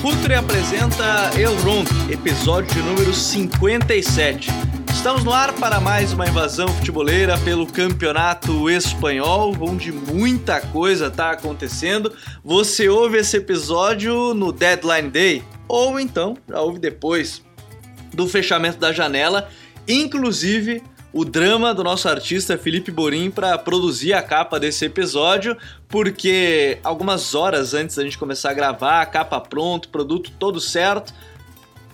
Futre apresenta El episódio de número 57. Estamos no ar para mais uma invasão futeboleira pelo Campeonato Espanhol, onde muita coisa está acontecendo. Você ouve esse episódio no Deadline Day, ou então já ouve depois do fechamento da janela, inclusive o drama do nosso artista Felipe Borim para produzir a capa desse episódio, porque algumas horas antes da gente começar a gravar, a capa pronto, produto todo certo,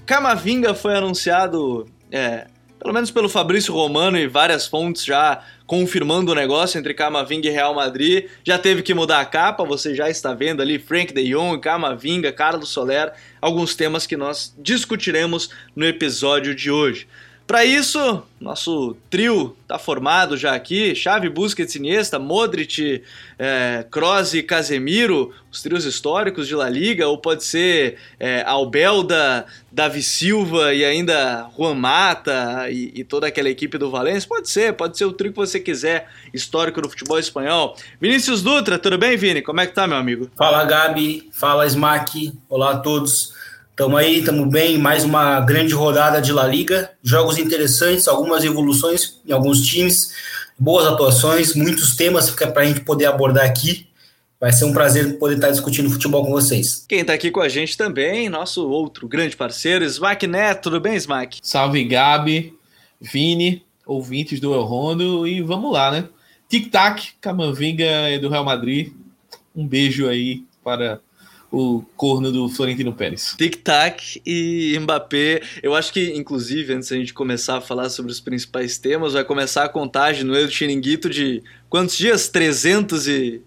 Camavinga foi anunciado, é, pelo menos pelo Fabrício Romano e várias fontes já confirmando o negócio entre Camavinga e Real Madrid. Já teve que mudar a capa, você já está vendo ali Frank de Jong, Camavinga, Carlos Soler, alguns temas que nós discutiremos no episódio de hoje. Para isso, nosso trio tá formado já aqui, Chave, Busquets, Iniesta, Modric, é, Kroos e Casemiro, os trios históricos de La Liga, ou pode ser é, Albelda, Davi Silva e ainda Juan Mata e, e, toda aquela equipe do Valência, pode ser, pode ser o trio que você quiser, histórico do futebol espanhol. Vinícius Dutra, tudo bem, Vini? Como é que tá, meu amigo? Fala, Gabi, fala, Smack, olá a todos. Estamos aí, estamos bem. Mais uma grande rodada de La Liga. Jogos interessantes, algumas evoluções em alguns times, boas atuações, muitos temas para a gente poder abordar aqui. Vai ser um prazer poder estar discutindo futebol com vocês. Quem está aqui com a gente também, nosso outro grande parceiro, Smack Neto. Tudo bem, Smack? Salve, Gabi, Vini, ouvintes do El Rondo. E vamos lá, né? Tic-tac, Camavinga do Real Madrid. Um beijo aí para o corno do Florentino Pérez. Tic-tac e Mbappé. Eu acho que, inclusive, antes da gente começar a falar sobre os principais temas, vai começar a contagem no El Chiringuito de quantos dias? 300 e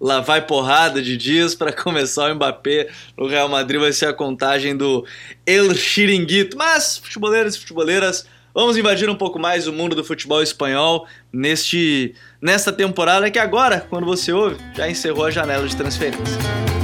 lá vai porrada de dias para começar o Mbappé no Real Madrid. Vai ser a contagem do El Chiringuito. Mas, futeboleiros e futeboleiras, vamos invadir um pouco mais o mundo do futebol espanhol neste nesta temporada que agora, quando você ouve, já encerrou a janela de transferência.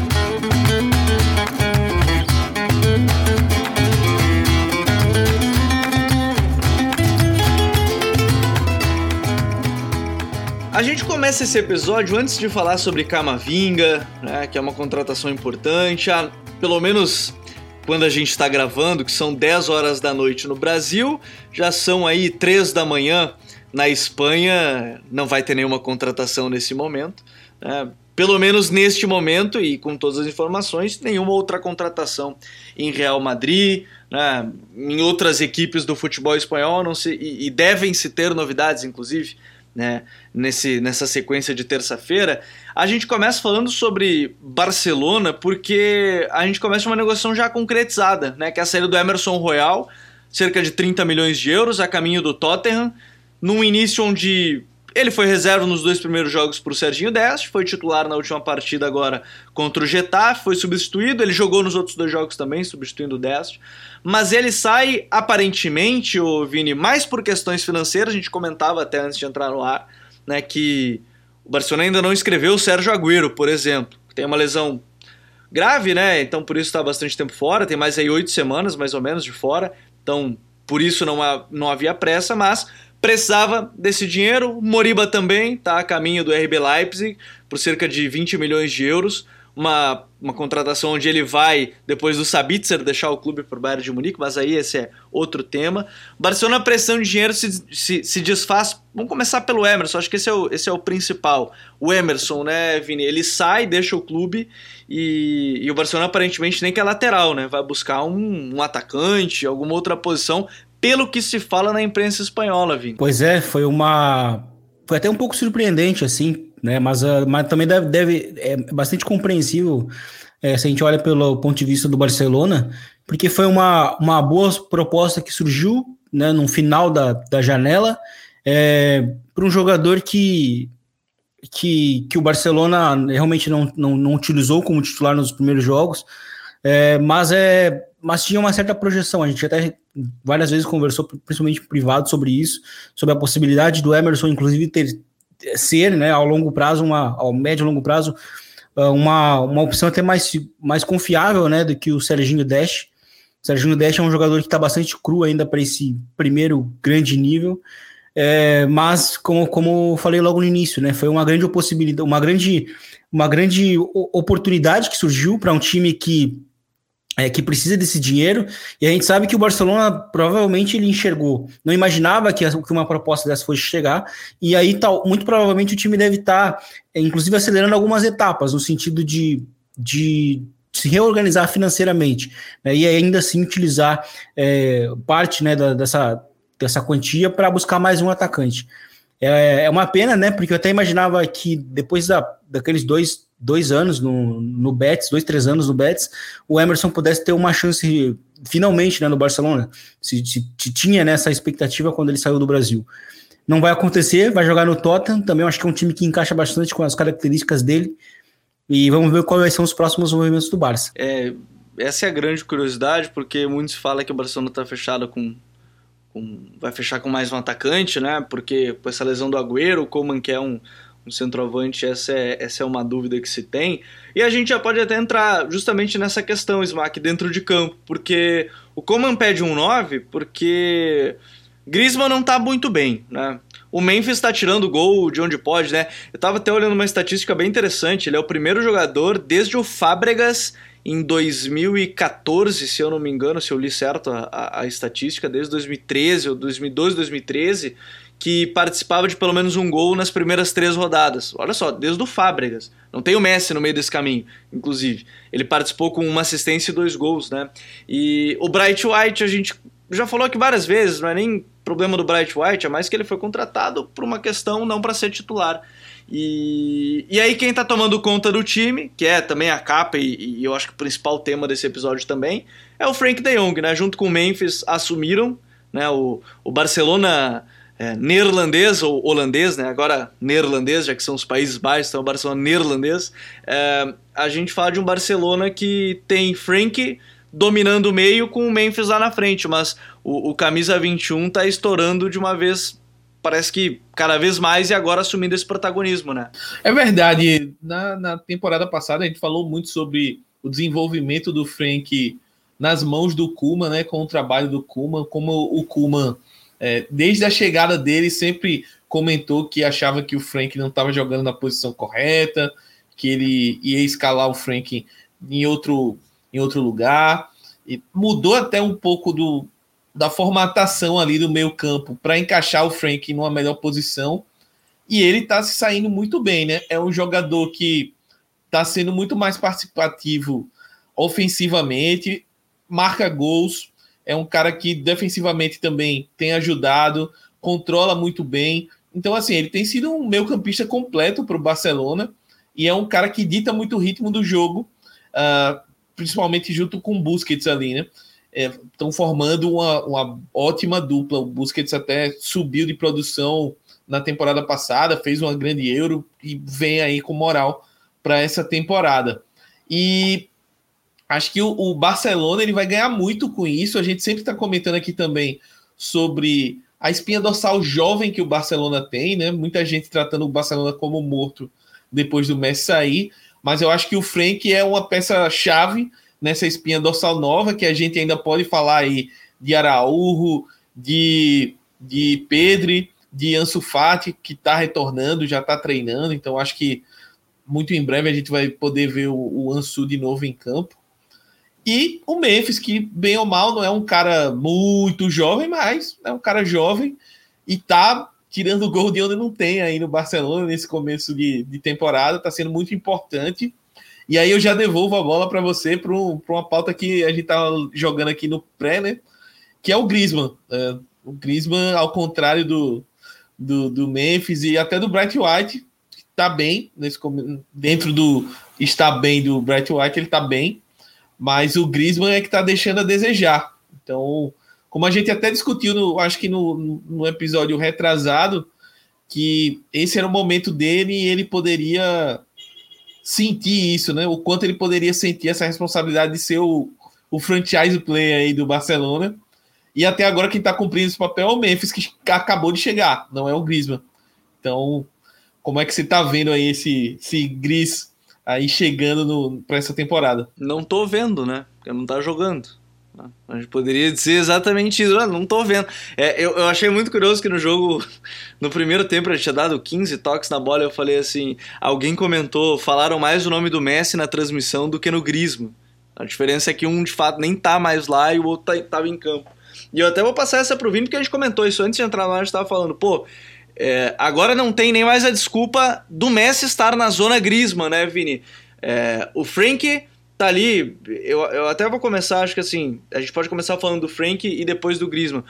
A gente começa esse episódio antes de falar sobre Camavinga, né, que é uma contratação importante. Ah, pelo menos quando a gente está gravando, que são 10 horas da noite no Brasil, já são aí 3 da manhã na Espanha. Não vai ter nenhuma contratação nesse momento. Né? Pelo menos neste momento e com todas as informações, nenhuma outra contratação em Real Madrid, né? em outras equipes do futebol espanhol, não se, e, e devem se ter novidades, inclusive né, nesse, nessa sequência de terça-feira, a gente começa falando sobre Barcelona porque a gente começa uma negociação já concretizada, né, que é a saída do Emerson Royal, cerca de 30 milhões de euros a caminho do Tottenham, num início onde ele foi reserva nos dois primeiros jogos para o Serginho Deste, foi titular na última partida agora contra o Getafe, foi substituído, ele jogou nos outros dois jogos também, substituindo o Deste, mas ele sai aparentemente, o Vini, mais por questões financeiras, a gente comentava até antes de entrar no ar, né, que o Barcelona ainda não escreveu o Sérgio Agüero, por exemplo, que tem uma lesão grave, né, então por isso está bastante tempo fora, tem mais aí oito semanas mais ou menos de fora, então por isso não, há, não havia pressa, mas precisava desse dinheiro. Moriba também está a caminho do RB Leipzig por cerca de 20 milhões de euros. Uma, uma contratação onde ele vai, depois do Sabitzer, deixar o clube para o Bayern de Munique, mas aí esse é outro tema. Barcelona, pressão de dinheiro se, se, se, desfaz. Vamos começar pelo Emerson, acho que esse é, o, esse é o principal. O Emerson, né, Vini? Ele sai, deixa o clube e, e o Barcelona aparentemente nem que é lateral, né? Vai buscar um, um atacante, alguma outra posição, pelo que se fala na imprensa espanhola, Vini. Pois é, foi uma. Foi até um pouco surpreendente, assim, né? Mas, uh, mas também deve, deve. É bastante compreensível é, se a gente olha pelo ponto de vista do Barcelona, porque foi uma, uma boa proposta que surgiu né, no final da, da janela é, para um jogador que, que, que o Barcelona realmente não, não, não utilizou como titular nos primeiros jogos, é, mas, é, mas tinha uma certa projeção. A gente até várias vezes conversou, principalmente privado, sobre isso, sobre a possibilidade do Emerson, inclusive, ter ser, né, ao longo prazo, uma, ao médio e longo prazo, ah, uma, uma opção até mais, mais confiável, né, do que o Serginho Dash. O Serginho Dash é um jogador que está bastante cru ainda para esse primeiro grande nível. É, mas, como, como falei logo no início, né, foi uma grande possibilidade, uma grande, uma grande oportunidade que surgiu para um time que é, que precisa desse dinheiro, e a gente sabe que o Barcelona provavelmente ele enxergou, não imaginava que, que uma proposta dessa fosse chegar, e aí tal, muito provavelmente o time deve estar, tá, é, inclusive, acelerando algumas etapas, no sentido de, de se reorganizar financeiramente, né, e ainda assim utilizar é, parte né, da, dessa, dessa quantia para buscar mais um atacante. É, é uma pena, né? Porque eu até imaginava que depois da, daqueles dois, dois anos no, no Betis, dois, três anos no Betis, o Emerson pudesse ter uma chance finalmente né, no Barcelona. Se, se, se tinha né, expectativa quando ele saiu do Brasil. Não vai acontecer, vai jogar no Tottenham. Também acho que é um time que encaixa bastante com as características dele. E vamos ver quais são os próximos movimentos do Barça. É, essa é a grande curiosidade, porque muitos falam que o Barcelona está fechado com com, vai fechar com mais um atacante, né? Porque com essa lesão do Agüero, o Coman que é um, um centroavante, essa é, essa é uma dúvida que se tem. E a gente já pode até entrar justamente nessa questão, Smack, dentro de campo, porque o Coman pede um 9 porque Griezmann não tá muito bem, né? O Memphis está tirando gol de onde pode, né? Eu tava até olhando uma estatística bem interessante, ele é o primeiro jogador desde o Fábregas em 2014, se eu não me engano, se eu li certo a, a, a estatística, desde 2013 ou 2012, 2013, que participava de pelo menos um gol nas primeiras três rodadas. Olha só, desde o Fábregas. Não tem o Messi no meio desse caminho, inclusive. Ele participou com uma assistência e dois gols, né? E o Bright White, a gente já falou aqui várias vezes, não é nem problema do Bright White, é mais que ele foi contratado por uma questão não para ser titular. E, e aí quem está tomando conta do time, que é também a capa e, e, eu acho que o principal tema desse episódio também, é o Frank de Jong, né? Junto com o Memphis assumiram, né? O, o Barcelona é, neerlandês ou holandês, né? Agora neerlandês, já que são os Países Baixos, então o Barcelona neerlandês. É, a gente fala de um Barcelona que tem Frank dominando o meio com o Memphis lá na frente, mas o, o camisa 21 tá estourando de uma vez parece que cada vez mais e agora assumindo esse protagonismo, né? É verdade. Na, na temporada passada a gente falou muito sobre o desenvolvimento do Frank nas mãos do Kuma, né? Com o trabalho do Kuma, como o Kuma, é, desde a chegada dele, sempre comentou que achava que o Frank não estava jogando na posição correta, que ele ia escalar o Frank em outro, em outro lugar. E mudou até um pouco do, da formatação ali do meio campo para encaixar o Frank numa melhor posição. E ele está se saindo muito bem, né? É um jogador que está sendo muito mais participativo ofensivamente, marca gols, é um cara que defensivamente também tem ajudado, controla muito bem. Então, assim, ele tem sido um meio campista completo para o Barcelona e é um cara que dita muito o ritmo do jogo, uh, principalmente junto com o Busquets ali, né? estão é, formando uma, uma ótima dupla. O Busquets até subiu de produção na temporada passada, fez uma grande Euro e vem aí com moral para essa temporada. E acho que o, o, Barcelona ele vai ganhar muito com isso. A gente sempre está comentando aqui também sobre a espinha dorsal jovem que o Barcelona tem, né? Muita gente tratando o Barcelona como morto depois do Messi sair, mas eu acho que o Frank é uma peça chave nessa espinha dorsal nova, que a gente ainda pode falar aí de Araújo, de, de Pedri, de Ansu Fati, que está retornando, já está treinando, então acho que muito em breve a gente vai poder ver o, o Ansu de novo em campo. E o Memphis, que bem ou mal não é um cara muito jovem, mas é um cara jovem e tá tirando gol de onde não tem aí no Barcelona nesse começo de, de temporada, tá sendo muito importante. E aí eu já devolvo a bola para você para uma pauta que a gente tá jogando aqui no pré, né? Que é o Griezmann. É, o Griezmann, ao contrário do, do, do, Memphis e até do Bright White, está bem nesse dentro do está bem do Bright White, ele está bem, mas o Griezmann é que está deixando a desejar. Então, como a gente até discutiu, no, acho que no, no episódio retrasado, que esse era o momento dele e ele poderia sentir isso, né? O quanto ele poderia sentir essa responsabilidade de ser o, o franchise player aí do Barcelona. E até agora quem está cumprindo esse papel é o Memphis, que acabou de chegar, não é o Griezmann. Então, como é que você está vendo aí esse, esse Gris aí chegando para essa temporada? Não tô vendo, né? Porque não tá jogando. A gente poderia dizer exatamente isso. Ah, não tô vendo. É, eu, eu achei muito curioso que no jogo, no primeiro tempo, a gente tinha dado 15 toques na bola. Eu falei assim: alguém comentou, falaram mais o nome do Messi na transmissão do que no Grismo. A diferença é que um de fato nem tá mais lá e o outro tá, tava em campo. E eu até vou passar essa pro Vini, porque a gente comentou isso antes de entrar lá, a gente tava falando, pô, é, agora não tem nem mais a desculpa do Messi estar na zona Grisma, né, Vini? É, o Frank tá ali, eu, eu até vou começar, acho que assim, a gente pode começar falando do Frank e depois do Griezmann.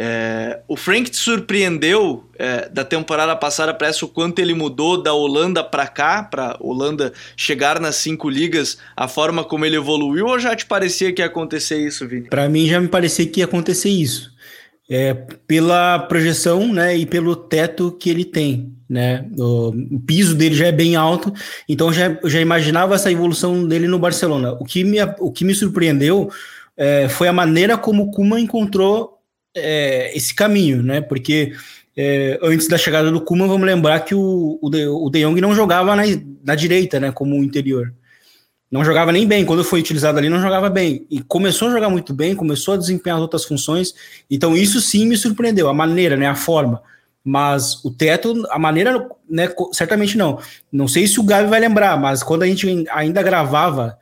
É, o Frank te surpreendeu é, da temporada passada, parece o quanto ele mudou da Holanda para cá, para Holanda chegar nas cinco ligas, a forma como ele evoluiu, ou já te parecia que ia acontecer isso, Vini? Para mim já me parecia que ia acontecer isso é, pela projeção né, e pelo teto que ele tem. Né? O, o piso dele já é bem alto, então já, já imaginava essa evolução dele no Barcelona. O que me, o que me surpreendeu é, foi a maneira como o Kuma encontrou é, esse caminho, né? Porque é, antes da chegada do Kuma, vamos lembrar que o, o, De, o De Jong não jogava na, na direita, né? Como interior. Não jogava nem bem. Quando foi utilizado ali, não jogava bem. E começou a jogar muito bem, começou a desempenhar outras funções. Então, isso sim me surpreendeu. A maneira, né? A forma. Mas o teto, a maneira, né? Certamente não. Não sei se o Gabi vai lembrar, mas quando a gente ainda gravava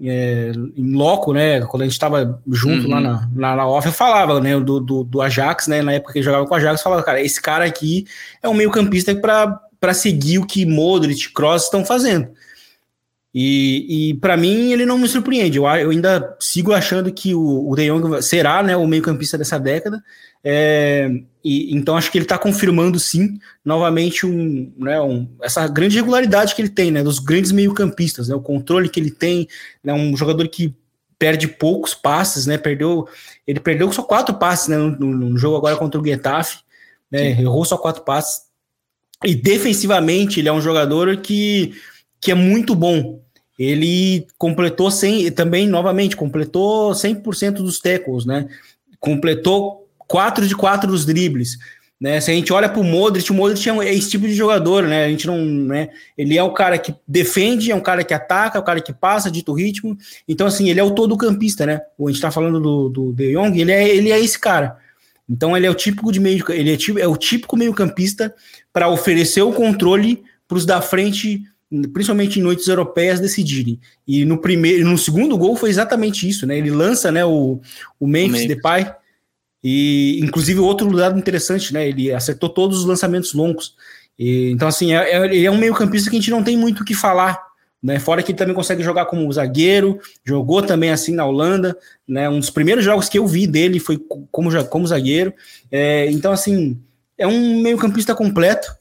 é, em loco, né? Quando a gente estava junto uhum. lá na, na, na, off, eu falava, né? Do, do, do, Ajax, né? Na época que ele jogava com o Ajax, eu falava, cara, esse cara aqui é um meio-campista para seguir o que Modric, Cross estão fazendo. E, e para mim ele não me surpreende. Eu, eu ainda sigo achando que o, o De Jong será né, o meio-campista dessa década. É, e, então acho que ele está confirmando sim novamente um, né, um, essa grande regularidade que ele tem, né, dos grandes meio-campistas, né, o controle que ele tem, né, um jogador que perde poucos passes, né, perdeu, ele perdeu só quatro passes né, no, no jogo agora contra o Getafe, né, errou só quatro passes. E defensivamente ele é um jogador que, que é muito bom, ele completou 100, também, novamente, completou 100% dos tackles, né? Completou 4 de 4 dos dribles. Né? Se a gente olha para o Modric, o Modric é esse tipo de jogador, né? A gente não, né? Ele é o cara que defende, é um cara que ataca, é o cara que passa, dito ritmo. Então, assim, ele é o todo campista, né? A gente está falando do, do De Jong, ele é, ele é esse cara. Então, ele é o típico de meio, ele é, é o típico meio campista para oferecer o controle para os da frente principalmente em noites europeias, decidirem. E no primeiro, no segundo gol foi exatamente isso, né? Ele lança, né, o, o Memphis, Memphis. Depay, e inclusive outro lado interessante, né? Ele acertou todos os lançamentos longos. E, então, assim, é, é, ele é um meio-campista que a gente não tem muito o que falar. Né, fora que ele também consegue jogar como zagueiro, jogou também assim na Holanda, né, um dos primeiros jogos que eu vi dele foi como, como zagueiro, é, então assim, é um meio campista completo,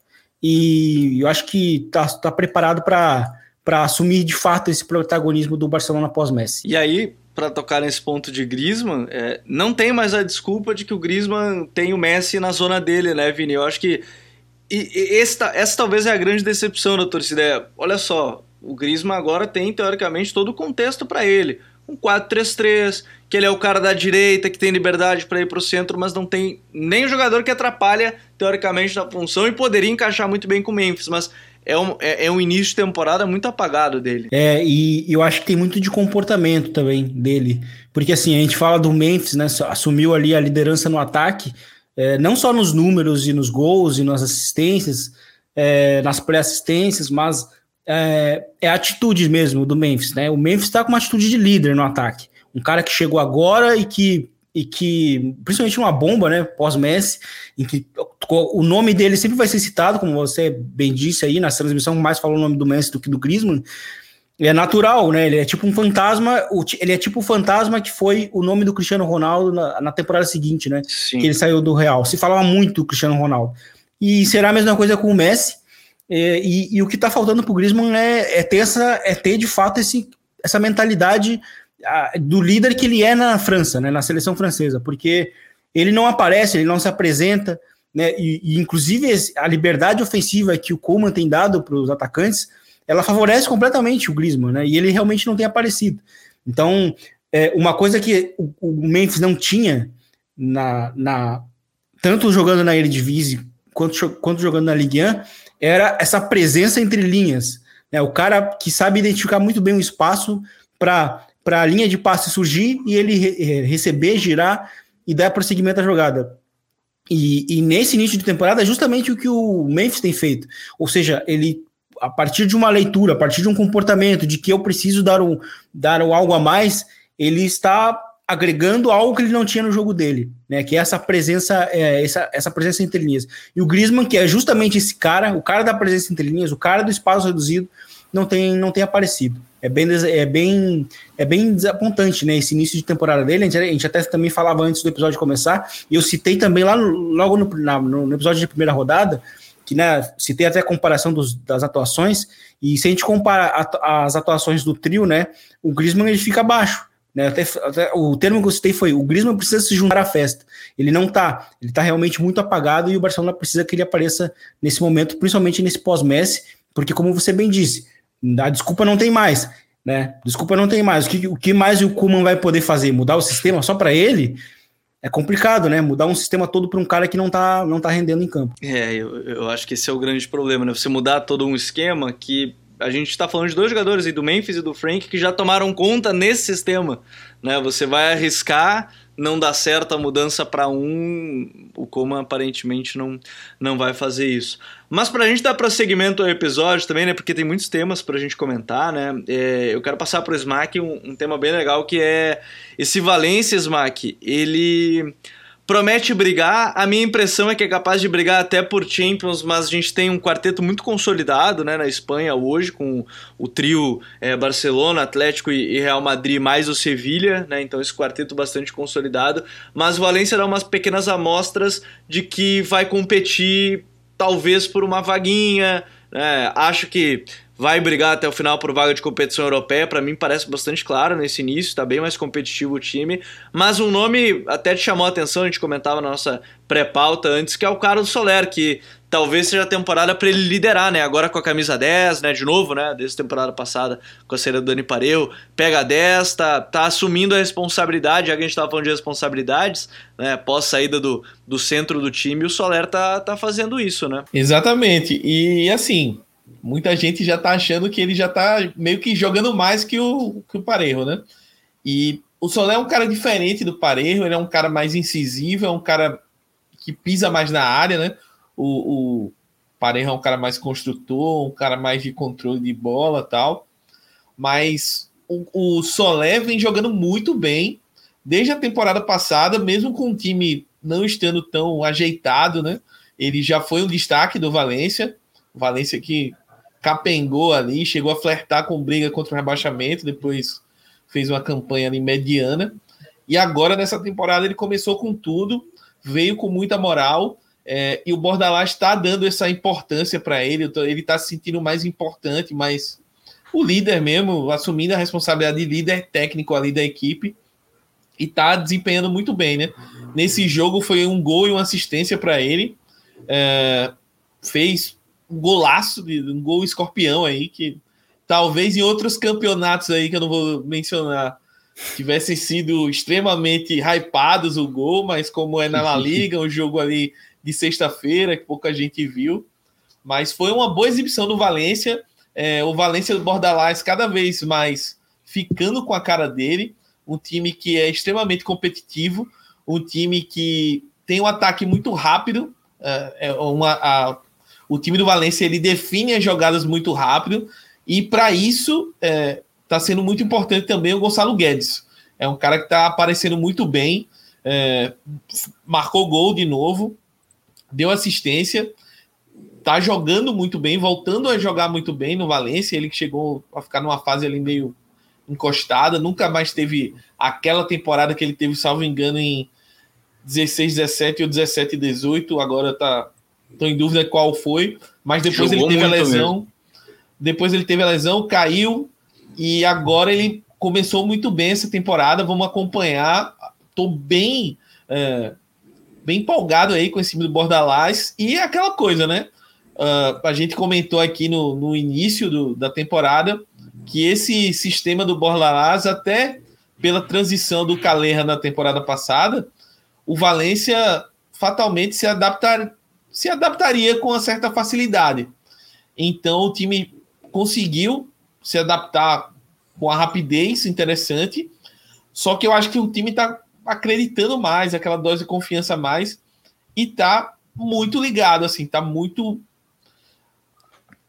e eu acho que está tá preparado para assumir de fato esse protagonismo do Barcelona pós-Messi. E aí, para tocar nesse ponto de Griezmann, é, não tem mais a desculpa de que o Griezmann tem o Messi na zona dele, né, Vini? Eu acho que e, e essa, talvez é a grande decepção da torcida. É, olha só, o Griezmann agora tem, teoricamente, todo o contexto para ele um 4-3-3, que ele é o cara da direita, que tem liberdade para ir para o centro, mas não tem nem jogador que atrapalha, teoricamente, na função e poderia encaixar muito bem com o Memphis, mas é um, é, é um início de temporada muito apagado dele. É, e eu acho que tem muito de comportamento também dele, porque assim, a gente fala do Memphis, né, assumiu ali a liderança no ataque, é, não só nos números e nos gols e nas assistências, é, nas pré-assistências, mas é, é a atitude mesmo do Memphis, né? O Memphis está com uma atitude de líder no ataque. Um cara que chegou agora e que, e que principalmente uma bomba, né? Pós-Messi, em que o nome dele sempre vai ser citado, como você bem disse aí na transmissão, mais falou o nome do Messi do que do Griezmann. É natural, né? Ele é tipo um fantasma. Ele é tipo o fantasma que foi o nome do Cristiano Ronaldo na, na temporada seguinte, né? Sim. Que ele saiu do Real. Se falava muito do Cristiano Ronaldo. E será a mesma coisa com o Messi é, e, e, o que está faltando para o Griezmann é, é, ter essa, é ter de fato esse, essa mentalidade do líder que ele é na França, né, na seleção francesa, porque ele não aparece, ele não se apresenta, né, e, e inclusive a liberdade ofensiva que o Koeman tem dado para os atacantes, ela favorece completamente o Griezmann, né, e ele realmente não tem aparecido. Então, é, uma coisa que o, o Memphis não tinha na, na tanto jogando na Eredivisie quanto, quanto jogando na Ligue 1 era essa presença entre linhas. Né? O cara que sabe identificar muito bem o espaço para a linha de passe surgir e ele re receber, girar e dar prosseguimento à jogada. E, e, nesse início de temporada é justamente o que o Memphis tem feito. Ou seja, ele, a partir de uma leitura, a partir de um comportamento, de que eu preciso dar, um, dar um algo a mais, ele está agregando algo que ele não tinha no jogo dele, né? Que é essa presença, é, essa, essa presença entre linhas. E o Griezmann, que é justamente esse cara, o cara da presença entre linhas, o cara do espaço reduzido, não tem, não tem aparecido. É bem, é bem, é bem desapontante, né? Esse início de temporada dele. A gente, a gente até também falava antes do episódio começar, e eu citei também lá no, logo no, na, no episódio de primeira rodada, que né, citei até a comparação dos, das atuações, e se a gente compara a, as atuações do trio, né? O Griezmann ele fica abaixo. Né, até, até, o termo que eu citei foi: o Griezmann precisa se juntar à festa. Ele não tá, ele tá realmente muito apagado e o Barcelona precisa que ele apareça nesse momento, principalmente nesse pós-Messi, porque, como você bem disse, a desculpa não tem mais, né? Desculpa não tem mais. O que, o que mais o Kuman vai poder fazer? Mudar o sistema só para ele? É complicado, né? Mudar um sistema todo para um cara que não tá, não tá rendendo em campo. É, eu, eu acho que esse é o grande problema, né? Você mudar todo um esquema que a gente está falando de dois jogadores aí, do Memphis e do Frank, que já tomaram conta nesse sistema. Né? Você vai arriscar não dá certo a mudança para um, o Coma aparentemente não, não vai fazer isso. Mas para a gente dar prosseguimento ao episódio também, né, porque tem muitos temas para a gente comentar, né, é, eu quero passar para o Smack um, um, tema bem legal que é esse Valência Smack, ele promete brigar. A minha impressão é que é capaz de brigar até por Champions, mas a gente tem um quarteto muito consolidado né, na Espanha hoje, com o trio é, Barcelona, Atlético e Real Madrid, mais o Sevilha, né, então esse quarteto bastante consolidado. Mas o Valência dá umas pequenas amostras de que vai competir talvez por uma vaguinha. Né, acho que vai brigar até o final por vaga de competição europeia. Para mim parece bastante claro nesse início, está bem mais competitivo o time. Mas um nome até te chamou a atenção, a gente comentava na nossa pré-pauta antes, que é o Carlos Soler, que talvez seja a temporada para ele liderar, né? Agora com a camisa 10, né? De novo, né? Desde a temporada passada com a saída do Dani Pareu, pega a 10, tá, tá assumindo a responsabilidade, já que a gente tava falando de responsabilidades, né? Pós saída do, do centro do time, o Soler tá, tá fazendo isso, né? Exatamente. E assim, muita gente já tá achando que ele já tá meio que jogando mais que o, que o Parejo, né? E o Solé é um cara diferente do Parejo, ele é um cara mais incisivo, é um cara que pisa mais na área, né? O, o Parejo é um cara mais construtor, um cara mais de controle de bola tal. Mas o, o Solé vem jogando muito bem desde a temporada passada, mesmo com o time não estando tão ajeitado, né? Ele já foi um destaque do Valência. Valência que capengou ali, chegou a flertar com briga contra o rebaixamento, depois fez uma campanha ali mediana. E agora, nessa temporada, ele começou com tudo, veio com muita moral. É, e o Bordalás está dando essa importância para ele, ele está se sentindo mais importante, mais o líder mesmo, assumindo a responsabilidade de líder técnico ali da equipe e está desempenhando muito bem, né? Nesse jogo foi um gol e uma assistência para ele, é, fez um golaço, de, um gol escorpião aí, que talvez em outros campeonatos aí que eu não vou mencionar tivessem sido extremamente hypados o gol, mas como é na La Liga, um jogo ali de sexta-feira, que pouca gente viu. Mas foi uma boa exibição do Valência. É, o Valência do Bordalás cada vez mais ficando com a cara dele. Um time que é extremamente competitivo, um time que tem um ataque muito rápido. É, é uma, a, o time do Valência ele define as jogadas muito rápido e para isso está é, tá sendo muito importante também o Gonçalo Guedes. É um cara que está aparecendo muito bem, é, marcou gol de novo, deu assistência, está jogando muito bem, voltando a jogar muito bem no Valência. Ele que chegou a ficar numa fase ali meio encostada, nunca mais teve aquela temporada que ele teve, salvo engano, em 16, 17 ou 17, 18. Agora está Estou em dúvida qual foi, mas depois Jogou ele teve a lesão. Mesmo. Depois ele teve a lesão, caiu e agora ele começou muito bem essa temporada. Vamos acompanhar. Estou bem, é, bem empolgado aí com esse time do Bordalás e é aquela coisa, né? Uh, a gente comentou aqui no, no início do, da temporada que esse sistema do Bordalás, até pela transição do Calerra na temporada passada, o Valência fatalmente se adaptar, se adaptaria com uma certa facilidade. Então o time conseguiu se adaptar com a rapidez interessante. Só que eu acho que o time está acreditando mais, aquela dose de confiança mais, e tá muito ligado, assim, tá muito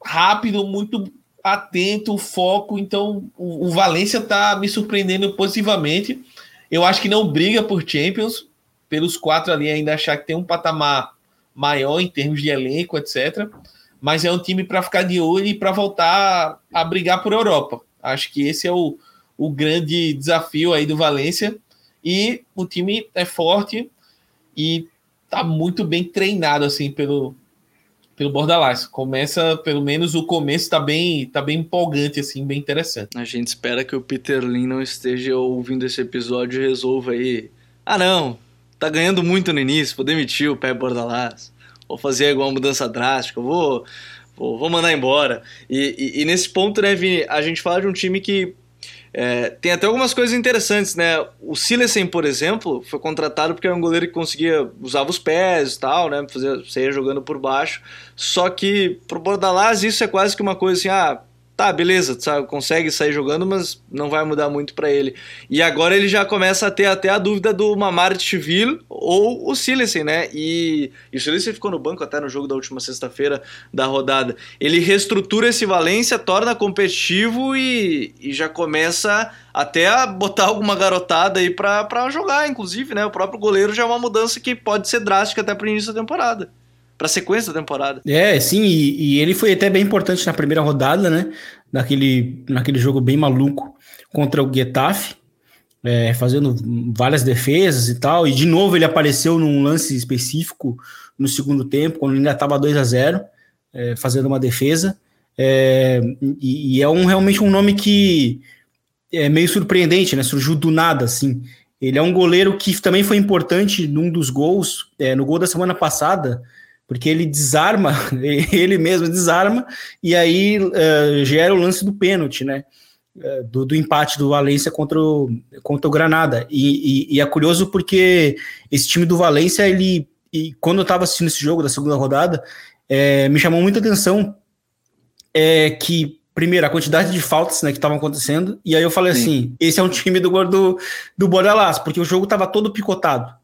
rápido, muito atento, foco. Então, o, o Valência tá me surpreendendo positivamente. Eu acho que não briga por Champions, pelos quatro ali ainda achar que tem um patamar maior em termos de elenco, etc. Mas é um time para ficar de olho e para voltar a brigar por Europa. Acho que esse é o, o grande desafio aí do Valência. E o time é forte e tá muito bem treinado assim pelo pelo Bordalás. Começa, pelo menos o começo tá bem, tá bem empolgante assim, bem interessante. A gente espera que o Peter Lin não esteja ouvindo esse episódio e resolva aí. Ah, não, tá ganhando muito no início, vou demitir o Pé Bordalás. Vou fazer alguma mudança drástica, vou vou, vou mandar embora. E, e, e, nesse ponto, né, Vini, a gente fala de um time que é, tem até algumas coisas interessantes, né? O Silesen, por exemplo, foi contratado porque era um goleiro que conseguia usava os pés e tal, né? Fazer, sair jogando por baixo. Só que pro Bordalás isso é quase que uma coisa assim, ah, tá, beleza, sabe, consegue sair jogando, mas não vai mudar muito para ele. E agora ele já começa a ter até a dúvida do Mamar Chivil ou o Silesen, né? E, e o Silesen ficou no banco até no jogo da última sexta-feira da rodada. Ele reestrutura esse Valência, torna competitivo e, e já começa até a botar alguma garotada aí para jogar, inclusive, né? O próprio goleiro já é uma mudança que pode ser drástica até pro início da temporada para a sequência da temporada. É, sim, e, e, ele foi até bem importante na primeira rodada, né? Naquele, naquele jogo bem maluco contra o Getafe, é, fazendo várias defesas e tal. E de novo ele apareceu num lance específico no segundo tempo, quando ainda estava 2 a 0 é, fazendo uma defesa. É, e, e, é um, realmente um nome que é meio surpreendente, né? Surgiu do nada, assim. Ele é um goleiro que também foi importante num dos gols, é, no gol da semana passada, porque ele desarma, ele mesmo desarma, e aí uh, gera o lance do pênalti, né? Uh, do, do, empate do Valência contra o, contra o Granada. E, e, e, é curioso porque esse time do Valência, ele, e quando eu estava assistindo esse jogo da segunda rodada, é, me chamou muita atenção é, que, primeiro, a quantidade de faltas né, que estavam acontecendo, e aí eu falei Sim. assim: esse é um time do, do, do Bordalás, porque o jogo estava todo picotado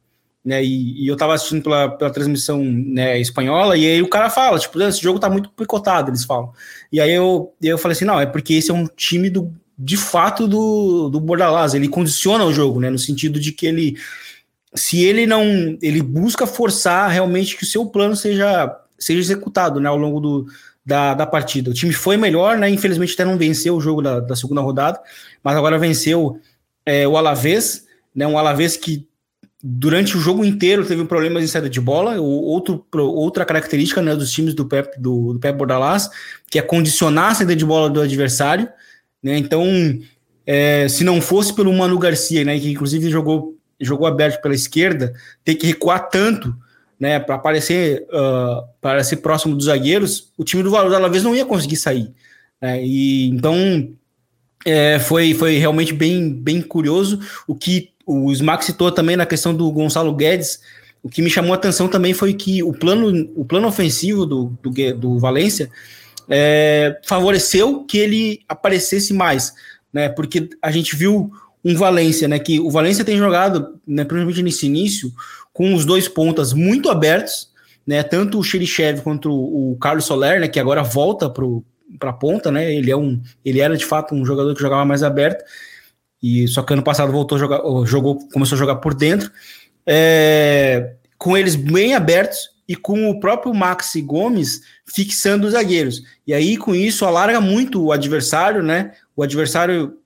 né? E, e, eu tava assistindo pela, pela transmissão né, espanhola, e aí o cara fala, tipo, esse jogo tá muito picotado, eles falam. E aí eu, eu falei assim, não, é porque esse é um time do, de fato do, do Bordalás, ele condiciona o jogo, né? No sentido de que ele, se ele não, ele busca forçar realmente que o seu plano seja, seja executado, né? Ao longo do, da, da partida. O time foi melhor, né? Infelizmente até não venceu o jogo da, da segunda rodada, mas agora venceu é, o Alavés, né? Um Alavés que durante o jogo inteiro teve problemas em saída de bola, outro, outra característica né, dos times do Pep, do, do Pep Bordalás, que é condicionar a saída de bola do adversário, né, então é, se não fosse pelo Manu Garcia, né, que inclusive jogou, jogou aberto pela esquerda, ter que recuar tanto, né, para aparecer, uh, para ser próximo dos zagueiros, o time do Valor da vez não ia conseguir sair, né, e então é, foi, foi realmente bem, bem curioso, o que o Smack citou também na questão do Gonçalo Guedes. O que me chamou a atenção também foi que o plano, o plano ofensivo do, do, do Valência é, favoreceu que ele aparecesse mais, né? Porque a gente viu um Valência, né? Que o Valência tem jogado, né, principalmente nesse início, com os dois pontas muito abertos, né? Tanto o Xerichev quanto o, Carlos Soler, né? Que agora volta para a ponta, né? Ele é um, ele era de fato um jogador que jogava mais aberto e só que ano passado voltou a jogar, jogou, começou a jogar por dentro, é, com eles bem abertos e com o próprio Maxi Gomes fixando os zagueiros. E aí, com isso, alarga muito o adversário, né? O adversário,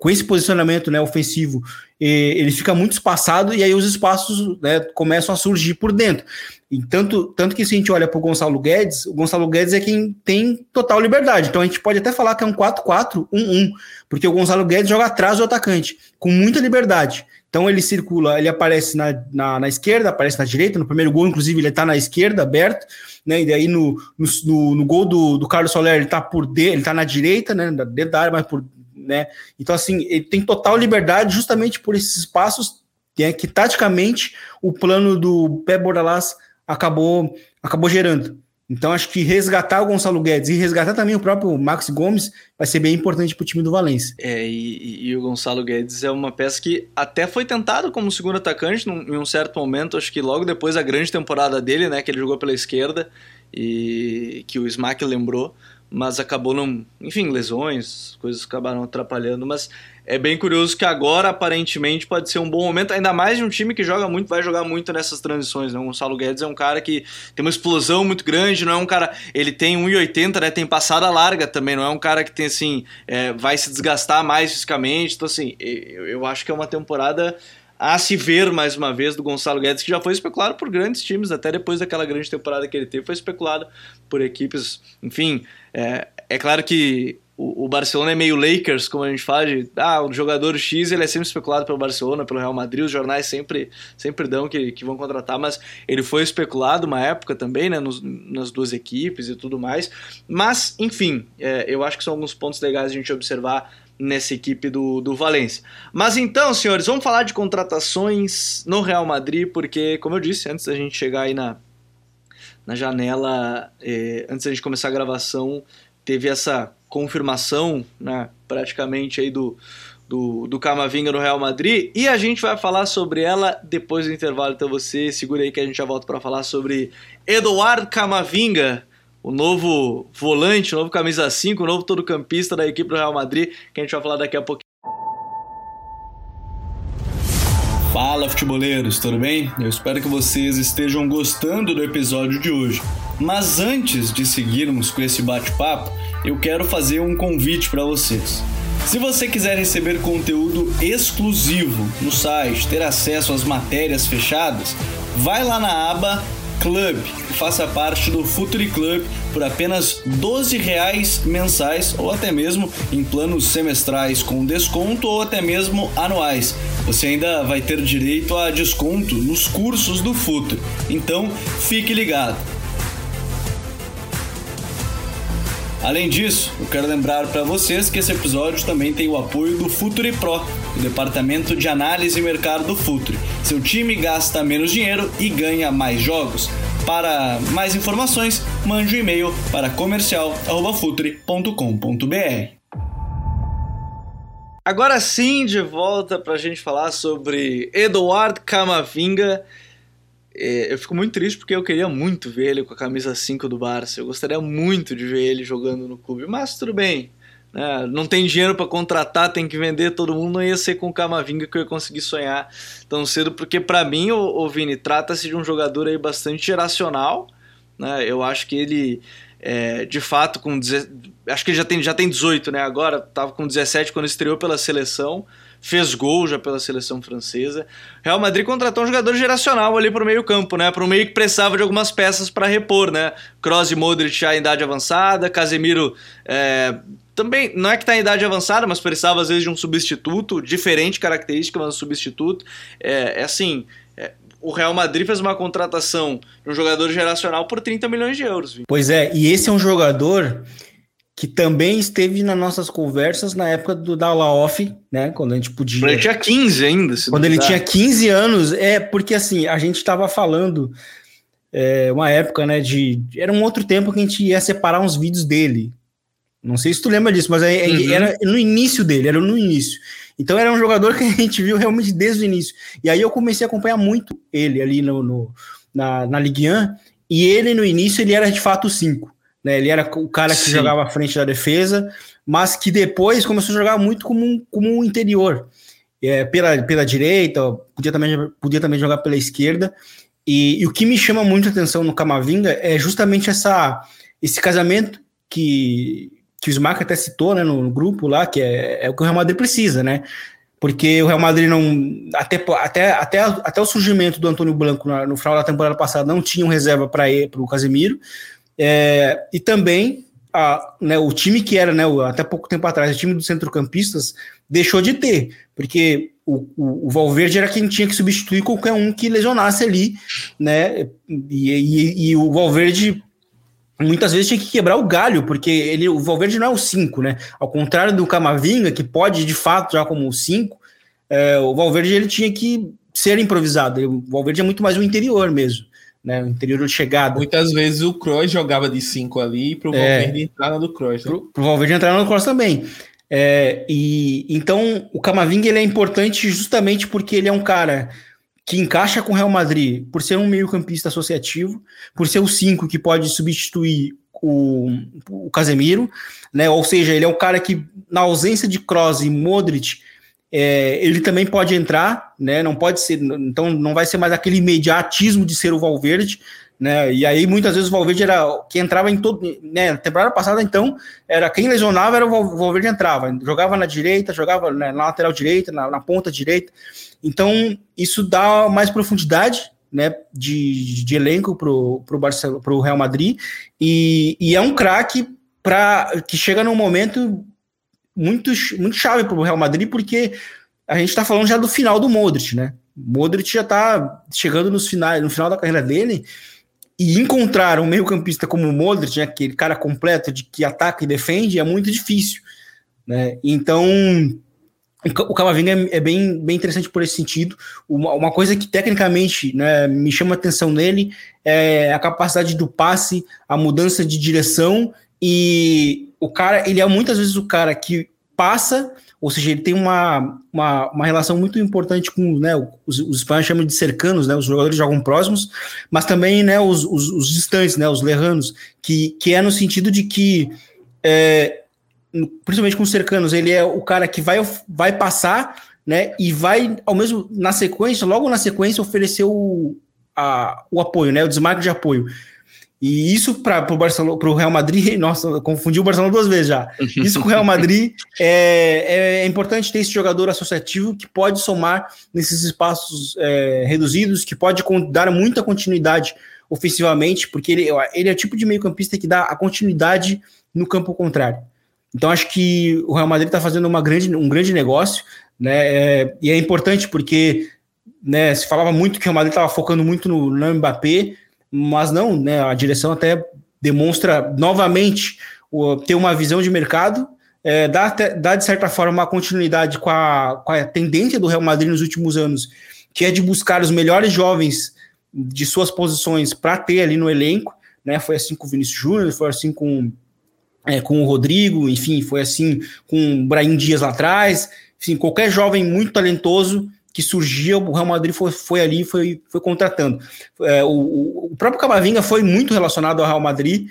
com esse posicionamento né, ofensivo, ele fica muito espaçado e aí os espaços né, começam a surgir por dentro. E tanto, tanto que se a gente olha para o Gonçalo Guedes, o Gonçalo Guedes é quem tem total liberdade. Então a gente pode até falar que é um 4-4-1-1, porque o Gonçalo Guedes joga atrás do atacante, com muita liberdade. Então ele circula, ele aparece na, na, na esquerda, aparece na direita, no primeiro gol, inclusive, ele está na esquerda, aberto, né? E daí no, no, no gol do, do Carlos Soler, ele está por dentro, ele tá na direita, né? Dentro da área, mas por. Né? Então, assim, ele tem total liberdade justamente por esses espaços que, é, que taticamente o plano do Pé Bordalás acabou, acabou gerando. Então acho que resgatar o Gonçalo Guedes e resgatar também o próprio Max Gomes vai ser bem importante para o time do Valência. É, e, e, o Gonçalo Guedes é uma peça que até foi tentado como segundo atacante num, em um certo momento, acho que logo depois da grande temporada dele, né, que ele jogou pela esquerda e que o Smack lembrou mas acabou não. Enfim, lesões, coisas acabaram atrapalhando. Mas é bem curioso que agora, aparentemente, pode ser um bom momento, ainda mais de um time que joga muito, vai jogar muito nessas transições. Né? O Gonçalo Guedes é um cara que tem uma explosão muito grande, não é um cara. Ele tem 1,80, né? Tem passada larga também, não é um cara que tem assim. É, vai se desgastar mais fisicamente. Então, assim, eu, eu acho que é uma temporada a se ver mais uma vez do Gonçalo Guedes, que já foi especulado por grandes times, até depois daquela grande temporada que ele teve, foi especulado por equipes, enfim, é, é claro que o, o, Barcelona é meio Lakers, como a gente fala, de, ah, o jogador X ele é sempre especulado pelo Barcelona, pelo Real Madrid, os jornais sempre, sempre dão que, que vão contratar, mas ele foi especulado uma época também, né, nos, nas duas equipes e tudo mais, mas, enfim, é, eu acho que são alguns pontos legais a gente observar nessa equipe do, do Valência. Mas então, senhores, vamos falar de contratações no Real Madrid, porque, como eu disse, antes da gente chegar aí na, na janela, eh, antes da gente começar a gravação, teve essa confirmação, né, praticamente aí do, do, do Camavinga no Real Madrid, e a gente vai falar sobre ela depois do intervalo, então você segura aí que a gente já volta para falar sobre Eduardo Camavinga, o novo volante, o novo camisa 5, o novo todo-campista da equipe do Real Madrid, que a gente vai falar daqui a pouquinho. Fala futeboleiros, tudo bem? Eu espero que vocês estejam gostando do episódio de hoje. Mas antes de seguirmos com esse bate-papo, eu quero fazer um convite para vocês. Se você quiser receber conteúdo exclusivo no site, ter acesso às matérias fechadas, vai lá na aba Club faça parte do Futuri Club por apenas 12 reais mensais ou até mesmo em planos semestrais com desconto ou até mesmo anuais. Você ainda vai ter direito a desconto nos cursos do Futuri. Então, fique ligado. Além disso, eu quero lembrar para vocês que esse episódio também tem o apoio do Futuri Pro, o departamento de análise e mercado do Futuri. Seu time gasta menos dinheiro e ganha mais jogos. Para mais informações, mande um e-mail para comercial@futre.com.br. Agora sim, de volta para a gente falar sobre Eduardo Camavinga. É, eu fico muito triste porque eu queria muito ver ele com a camisa 5 do Barça. Eu gostaria muito de ver ele jogando no clube, mas tudo bem. Né? Não tem dinheiro para contratar, tem que vender todo mundo. Não ia ser com o Camavinga que eu ia conseguir sonhar tão cedo, porque para mim, o, o Vini, trata-se de um jogador aí bastante geracional. Né? Eu acho que ele, é, de fato, com acho que ele já tem, já tem 18 né? agora, estava com 17 quando estreou pela seleção fez gol já pela seleção francesa. Real Madrid contratou um jogador geracional ali para o meio campo, né? Para o meio que precisava de algumas peças para repor, né? Kroos e Modric já em idade avançada, Casemiro é, também, não é que está em idade avançada, mas precisava às vezes de um substituto, diferente característica, mas um substituto. É, é assim, é, o Real Madrid fez uma contratação de um jogador geracional por 30 milhões de euros. Viu? Pois é, e esse é um jogador que também esteve nas nossas conversas na época do da off, né? Quando a gente podia. Quando ele tinha 15 ainda. quando ele tinha 15 anos, é porque assim, a gente estava falando é, uma época, né? De. Era um outro tempo que a gente ia separar uns vídeos dele. Não sei se tu lembra disso, mas é, uhum. era no início dele, era no início. Então era um jogador que a gente viu realmente desde o início. E aí eu comecei a acompanhar muito ele ali no, no na, na Ligue 1, e ele no início ele era de fato 5. Né? Ele era o cara que Sim. jogava à frente da defesa, mas que depois começou a jogar muito como um, como um interior. É, pela, pela direita, podia também, podia também jogar pela esquerda. E, e, o que me chama muito a atenção no Camavinga é justamente essa, esse casamento que, que o Smack até citou né, no, no grupo lá, que é, é, o que o Real Madrid precisa, né? Porque o Real Madrid não. Até, até, até, até o surgimento do Antônio Blanco no final da temporada passada não tinha um reserva para o Casemiro. É, e também a, né, o time que era, né, até pouco tempo atrás, o time dos centrocampistas, deixou de ter, porque o, o, o, Valverde era quem tinha que substituir qualquer um que lesionasse ali, né? E, e, e, o Valverde muitas vezes tinha que quebrar o galho, porque ele, o Valverde não é o 5, né? Ao contrário do Camavinga, que pode de fato já como o 5, é, o Valverde ele tinha que ser improvisado. O Valverde é muito mais um interior mesmo né? O interior de chegada. Muitas vezes o Kroos jogava de 5 ali para o é, Valverde entrar na do Kroos. Né? Para o Valverde entrar na do Kroos também. É, e então o Camavinga ele é importante justamente porque ele é um cara que encaixa com o Real Madrid por ser um meio-campista associativo, por ser o 5 que pode substituir o, o Casemiro, né? Ou seja, ele é um cara que, na ausência de Kroos e Modric, é, ele também pode entrar, né? Não pode ser, então não vai ser mais aquele imediatismo de ser o Valverde, né? E aí muitas vezes o Valverde era quem entrava em todo, né? Na temporada passada então era quem lesionava era o Valverde entrava, jogava na direita, jogava né, na lateral direita, na, na ponta direita. Então isso dá mais profundidade, né? De, de elenco pro pro Barcelona, Real Madrid e, e é um craque para que chega num momento muito, muito chave para o Real Madrid, porque a gente está falando já do final do Modric, né? Modric já está chegando nos finais, no final da carreira dele, e encontrar um meio-campista como o Modric, né, aquele cara completo de que ataca e defende, é muito difícil. Né? Então, o Camavinga é, é, bem, bem interessante por esse sentido. Uma, uma coisa que tecnicamente né, me chama a atenção nele é a capacidade do passe, a mudança de direção e o cara, ele é muitas vezes o cara que passa, ou seja, ele tem uma, uma, uma relação muito importante com, né, os, os espanhóis chamam de cercanos, né, os jogadores jogam próximos, mas também, né, os, os, os distantes, né, os lerranos, que, que é no sentido de que, é, principalmente com os cercanos, ele é o cara que vai, vai passar, né, e vai, ao mesmo, na sequência, logo na sequência, oferecer o, a, o apoio, né, o desmarque de apoio. E isso para o Barcelona, para o Real Madrid, nossa, confundi o Barcelona duas vezes já. Isso com o Real Madrid é, é, importante ter esse jogador associativo que pode somar nesses espaços é, reduzidos, que pode dar muita continuidade ofensivamente, porque ele, ele é o tipo de meio-campista que dá a continuidade no campo contrário. Então acho que o Real Madrid está fazendo uma grande, um grande negócio, né? É, e é importante porque né, se falava muito que o Real Madrid estava focando muito no, no Mbappé mas não, né? A direção até demonstra novamente o, ter uma visão de mercado, é, dá, dá de certa forma uma continuidade com a, com a tendência do Real Madrid nos últimos anos, que é de buscar os melhores jovens de suas posições para ter ali no elenco, né? Foi assim com o Vinícius Júnior, foi assim com, é, com o Rodrigo, enfim, foi assim com o Brahim Dias lá atrás, enfim, qualquer jovem muito talentoso que surgia, o Real Madrid foi, foi ali foi, foi contratando. É, o, o, próprio Camavinga foi muito relacionado ao Real Madrid,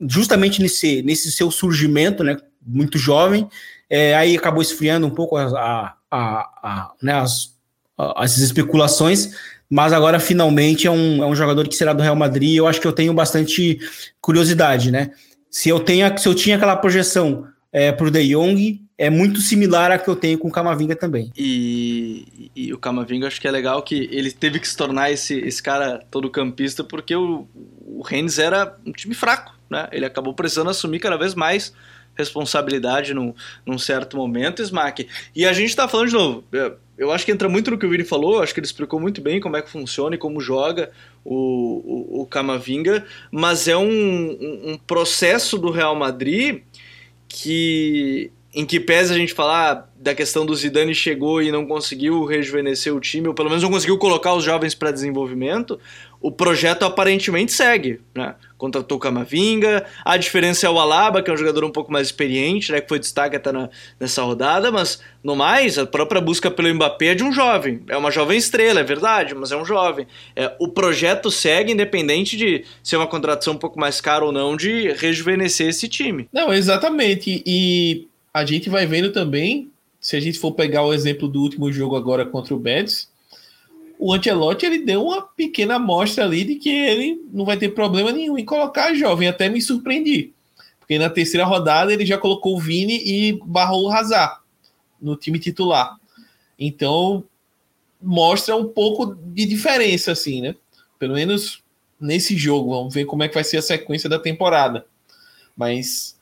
justamente nesse, nesse seu surgimento, né, muito jovem, é, aí acabou esfriando um pouco a, a, a, né, as, as especulações, mas agora finalmente é um, é um jogador que será do Real Madrid, eu acho que eu tenho bastante curiosidade, né, se eu, tenho, se eu tinha aquela projeção é, para o De Jong, é muito similar à que eu tenho com o Camavinga também. E, e o Camavinga acho que é legal que ele teve que se tornar esse, esse cara todo campista porque o, o Rennes era um time fraco, né? Ele acabou precisando assumir cada vez mais responsabilidade num, num certo momento, Smack. E a gente tá falando de novo, é, eu acho que entra muito no que o Vini falou, acho que ele explicou muito bem como é que funciona e como joga o, o, o Camavinga, mas é um, um, um processo do Real Madrid que em que pese a gente falar da questão do Zidane chegou e não conseguiu rejuvenescer o time, ou pelo menos não conseguiu colocar os jovens para desenvolvimento, o projeto aparentemente segue, né? Contratou Camavinga, a diferença é o Alaba, que é um jogador um pouco mais experiente, né? Que foi destaque até na, nessa rodada, mas no mais, a própria busca pelo Mbappé é de um jovem. É uma jovem estrela, é verdade, mas é um jovem. É, o projeto segue, independente de ser uma contratação um pouco mais cara ou não, de rejuvenescer esse time. Não, exatamente. E a gente vai vendo também, se a gente for pegar o exemplo do último jogo agora contra o Betis, o Ancelotti ele deu uma pequena amostra ali de que ele não vai ter problema nenhum em colocar jovem. Até me surpreendi. Porque na terceira rodada ele já colocou o Vini e barrou o Hazard no time titular. Então mostra um pouco de diferença, assim, né? Pelo menos nesse jogo. Vamos ver como é que vai ser a sequência da temporada. Mas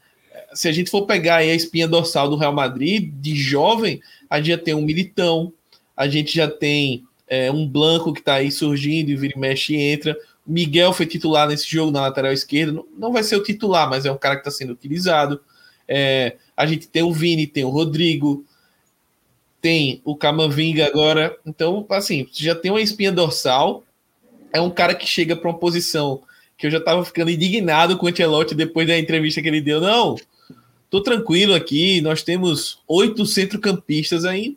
se a gente for pegar a espinha dorsal do Real Madrid, de jovem, a gente já tem um Militão, a gente já tem é, um Blanco que está aí surgindo e vira e mexe e entra. Miguel foi titular nesse jogo na lateral esquerda. Não, não vai ser o titular, mas é um cara que está sendo utilizado. É, a gente tem o Vini, tem o Rodrigo, tem o Camavinga agora. Então, assim, já tem uma espinha dorsal é um cara que chega para uma posição que eu já tava ficando indignado com o Ancelotti depois da entrevista que ele deu. Não, tô tranquilo aqui, nós temos oito centrocampistas aí.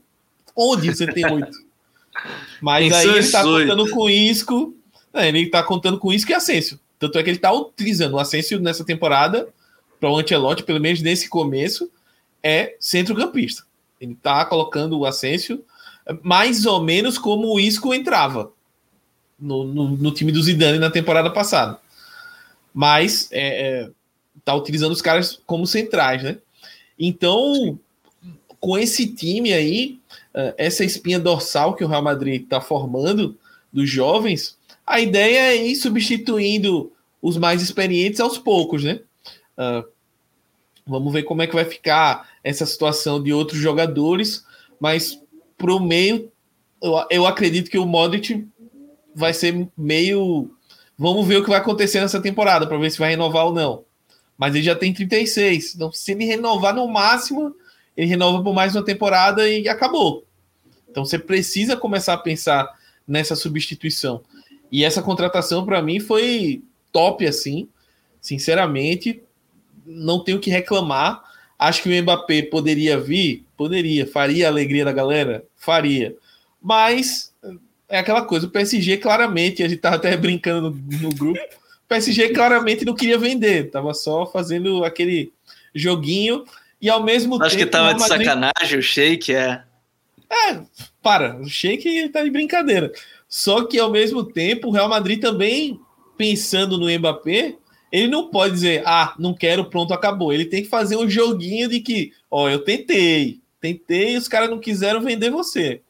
Onde você tem oito? Mas aí ele tá contando com Isco, né, ele tá contando com Isco e Asensio. Tanto é que ele tá utilizando o Asensio nessa temporada para o Ancelotti, pelo menos nesse começo, é centrocampista. Ele tá colocando o Asensio mais ou menos como o Isco entrava no, no, no time do Zidane na temporada passada. Mas é, é, tá utilizando os caras como centrais, né? Então, com esse time aí, é, essa espinha dorsal que o Real Madrid está formando dos jovens, a ideia é ir substituindo os mais experientes aos poucos, né? Uh, vamos ver como é que vai ficar essa situação de outros jogadores, mas para o meio, eu, eu acredito que o Modric vai ser meio. Vamos ver o que vai acontecer nessa temporada para ver se vai renovar ou não. Mas ele já tem 36. Então, se ele renovar no máximo, ele renova por mais uma temporada e acabou. Então, você precisa começar a pensar nessa substituição. E essa contratação, para mim, foi top, assim. Sinceramente, não tenho que reclamar. Acho que o Mbappé poderia vir, poderia, faria a alegria da galera, faria. Mas é aquela coisa, o PSG claramente, a gente tava até brincando no, no grupo, PSG claramente não queria vender, tava só fazendo aquele joguinho e ao mesmo Acho tempo... Acho que tava de Madrid... sacanagem o Sheik, é... É, para, o Sheik tá de brincadeira. Só que ao mesmo tempo, o Real Madrid também, pensando no Mbappé, ele não pode dizer, ah, não quero, pronto, acabou. Ele tem que fazer um joguinho de que, ó, eu tentei, tentei, os caras não quiseram vender você.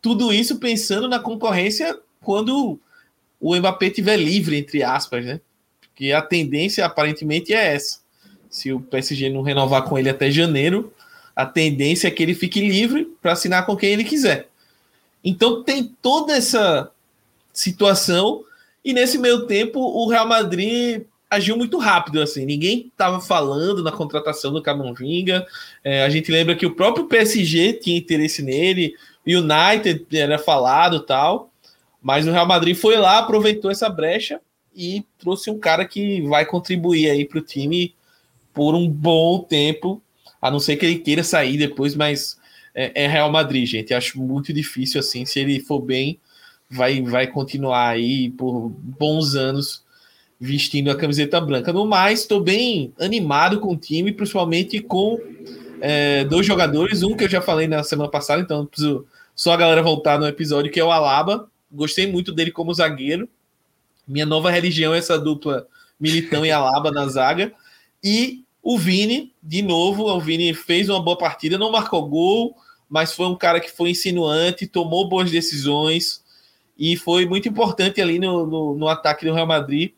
Tudo isso pensando na concorrência quando o Mbappé estiver livre, entre aspas, né? Porque a tendência aparentemente é essa. Se o PSG não renovar com ele até janeiro, a tendência é que ele fique livre para assinar com quem ele quiser. Então tem toda essa situação e nesse meio tempo o Real Madrid agiu muito rápido, assim. Ninguém estava falando na contratação do Camavinga. É, a gente lembra que o próprio PSG tinha interesse nele, o United era falado tal, mas o Real Madrid foi lá, aproveitou essa brecha e trouxe um cara que vai contribuir aí para o time por um bom tempo, a não ser que ele queira sair depois, mas é, é Real Madrid, gente. Acho muito difícil assim. Se ele for bem, vai, vai continuar aí por bons anos vestindo a camiseta branca. No mais, estou bem animado com o time, principalmente com é, dois jogadores. Um que eu já falei na semana passada, então preciso só a galera voltar no episódio, que é o Alaba. Gostei muito dele como zagueiro. Minha nova religião é essa dupla Militão e Alaba na zaga. E o Vini, de novo, o Vini fez uma boa partida, não marcou gol, mas foi um cara que foi insinuante, tomou boas decisões e foi muito importante ali no, no, no ataque do Real Madrid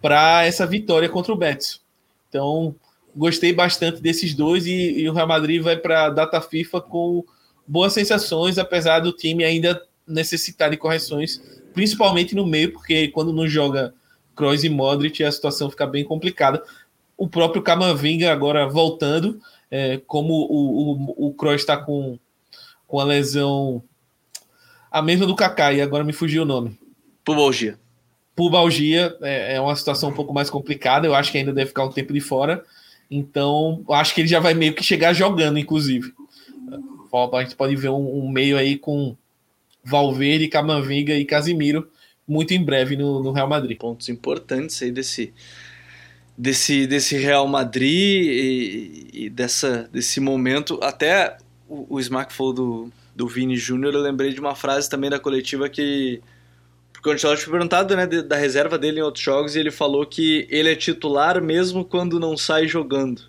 para essa vitória contra o Betis. Então, gostei bastante desses dois e, e o Real Madrid vai para a data FIFA com boas sensações, apesar do time ainda necessitar de correções, principalmente no meio, porque quando não joga Kroos e Modric, a situação fica bem complicada. O próprio Camavinga agora voltando, é, como o, o, o Kroos está com, com a lesão a mesma do Kaká, e agora me fugiu o nome. Pubalgia pubalgia é, é uma situação um pouco mais complicada. Eu acho que ainda deve ficar um tempo de fora. Então, acho que ele já vai meio que chegar jogando, inclusive. A gente pode ver um, um meio aí com Valverde, Camavinga e Casimiro muito em breve no, no, Real Madrid. Pontos importantes aí desse, desse, desse Real Madrid e, e dessa, desse momento. Até o, o Smack falou do, do Vini Júnior, eu lembrei de uma frase também da coletiva que porque o Ancelotti foi perguntado né, da reserva dele em outros jogos e ele falou que ele é titular mesmo quando não sai jogando.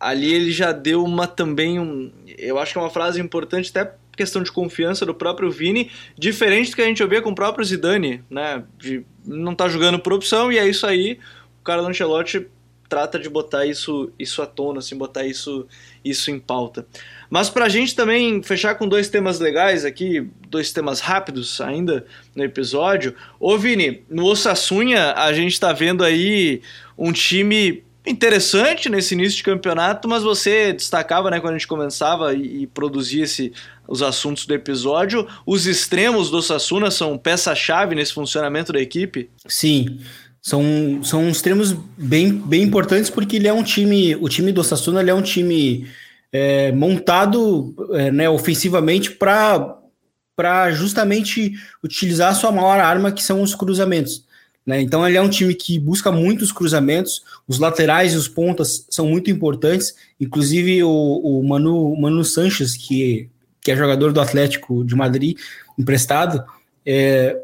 Ali ele já deu uma também um, eu acho que é uma frase importante até questão de confiança do próprio Vini, diferente do que a gente ouvia com o próprio Zidane, né? De não tá jogando por opção e é isso aí. O cara do Ancelotti trata de botar isso isso à tona, assim, botar isso isso em pauta. Mas para a gente também fechar com dois temas legais aqui, dois temas rápidos ainda no episódio. Ô Vini, no Osassunha a gente está vendo aí um time interessante nesse início de campeonato, mas você destacava, né, quando a gente começava e, produzia esse, os assuntos do episódio, os extremos do Sassuna são peça-chave nesse funcionamento da equipe? Sim. São, são extremos bem, bem importantes porque ele é um time, o time do Sassuna ele é um time é, montado é, né, ofensivamente para justamente utilizar a sua maior arma, que são os cruzamentos. Né? Então ele é um time que busca muitos cruzamentos, os laterais e os pontas são muito importantes, inclusive o, o Manu, Manu Sanches, que, que é jogador do Atlético de Madrid, emprestado, é,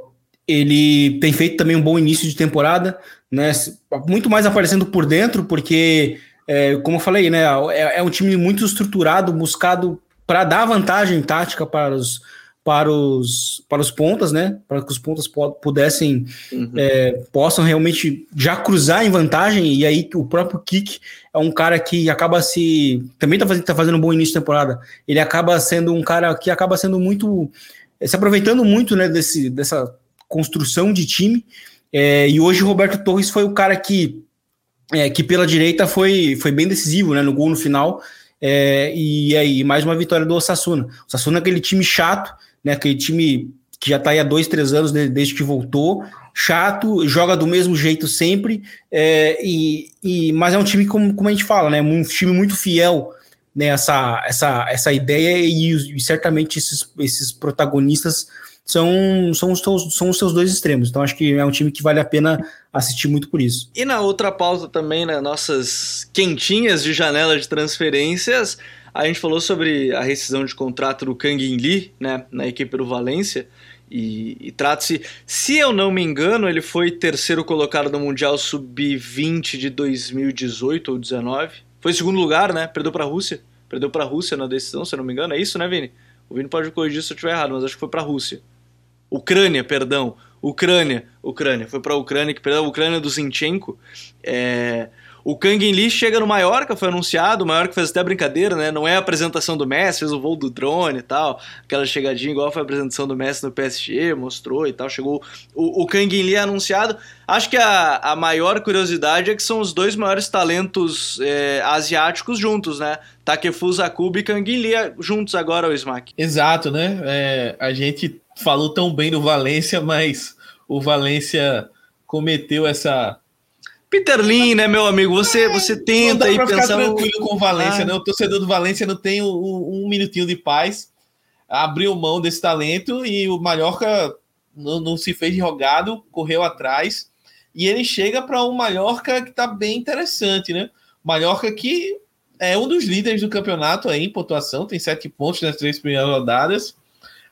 ele tem feito também um bom início de temporada, né? muito mais aparecendo por dentro, porque, é, como eu falei, né, é, é um time muito estruturado, buscado para dar vantagem tática para os para os, para os pontas, né? Para que os pontas pudessem uhum. é, possam realmente já cruzar em vantagem. E aí o próprio Kick é um cara que acaba se também está fazendo, tá fazendo um bom início de temporada. Ele acaba sendo um cara que acaba sendo muito se aproveitando muito né, desse, dessa construção de time. É, e hoje o Roberto Torres foi o cara que, é, que pela direita foi, foi bem decisivo né, no gol no final. É, e aí, mais uma vitória do Osasuna. O Osasuna é aquele time chato né? Aquele time que já está aí há dois, três anos desde que voltou, chato, joga do mesmo jeito sempre, é, e, e, mas é um time, como, como a gente fala, né? Um time muito fiel né, essa, essa, essa ideia, e, e certamente esses, esses protagonistas são, são, os, são os seus dois extremos. Então acho que é um time que vale a pena assistir muito por isso. E na outra pauta também, né, nossas quentinhas de janela de transferências, a gente falou sobre a rescisão de contrato do Kang In Lee, né, na equipe do Valência. E, e trata-se, se eu não me engano, ele foi terceiro colocado no Mundial Sub-20 de 2018 ou 19. Foi segundo lugar, né? Perdeu para a Rússia. Perdeu para a Rússia na decisão, se eu não me engano. É isso, né, Vini? O Vini pode corrigir se eu estiver errado, mas acho que foi para a Rússia. Ucrânia, perdão. Ucrânia. Ucrânia. Foi para a Ucrânia, que perdeu a Ucrânia do Zinchenko. É... O Kang Lee chega no Mallorca, foi anunciado, o Mallorca fez até brincadeira, né? Não é a apresentação do Messi, fez o voo do drone e tal, aquela chegadinha igual foi a apresentação do Messi no PSG, mostrou e tal, chegou o, o Kang Lee anunciado. Acho que a, a maior curiosidade é que são os dois maiores talentos é, asiáticos juntos, né? Takefusa Kubo e Kang Lee juntos agora, o Smack. Exato, né? É, a gente falou tão bem do Valência, mas o Valência cometeu essa Peter Lin, né, meu amigo? Você, você tenta aí pensar. Ficar tranquilo com o Valência, ah. né? O torcedor do Valência não tem um, um, minutinho de paz. Abriu mão desse talento e o Mallorca não, não se fez rogado, correu atrás. E ele chega para um Mallorca que está bem interessante, né? Mallorca que é um dos líderes do campeonato aí em pontuação, tem sete pontos nas três primeiras rodadas.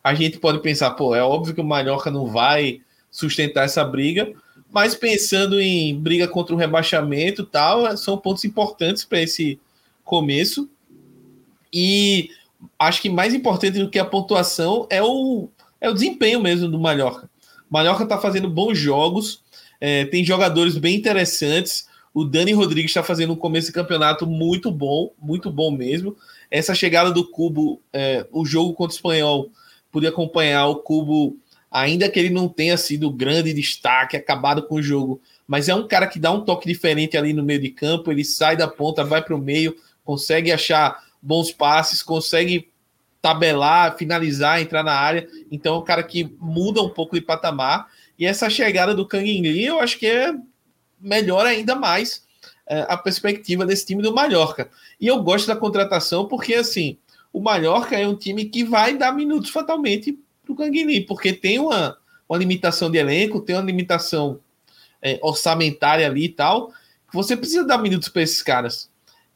A gente pode pensar, pô, é óbvio que o Mallorca não vai sustentar essa briga, mas pensando em briga contra o rebaixamento tal, são pontos importantes para esse começo. E acho que mais importante do que a pontuação é o, é o desempenho mesmo do Mallorca. O Mallorca está fazendo bons jogos, é, tem jogadores bem interessantes. O Dani Rodrigues está fazendo um começo de campeonato muito bom, muito bom mesmo. Essa chegada do Cubo, é, o jogo contra o Espanhol, pude acompanhar o Cubo ainda que ele não tenha sido grande destaque, acabado com o jogo, mas é um cara que dá um toque diferente ali no meio de campo, ele sai da ponta, vai para o meio, consegue achar bons passes, consegue tabelar, finalizar, entrar na área, então é um cara que muda um pouco de patamar, e essa chegada do Kang Lee, eu acho que é melhor ainda mais é, a perspectiva desse time do Mallorca. E eu gosto da contratação porque, assim, o Mallorca é um time que vai dar minutos fatalmente do Canguini, porque tem uma, uma limitação de elenco, tem uma limitação é, orçamentária ali e tal. Você precisa dar minutos para esses caras.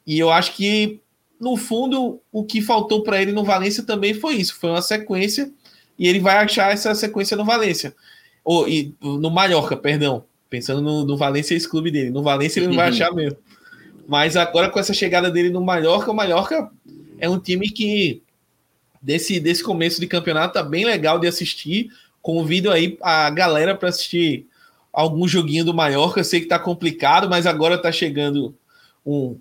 E eu acho que, no fundo, o que faltou para ele no Valência também foi isso: foi uma sequência, e ele vai achar essa sequência no Valência. Ou e, no Mallorca, perdão. Pensando no, no Valência, esse clube dele. No Valência ele não vai achar mesmo. Mas agora com essa chegada dele no Mallorca, o Mallorca é um time que desse, desse começo de campeonato tá bem legal de assistir. Convido aí a galera para assistir algum joguinho do Mallorca. Eu sei que tá complicado, mas agora tá chegando um,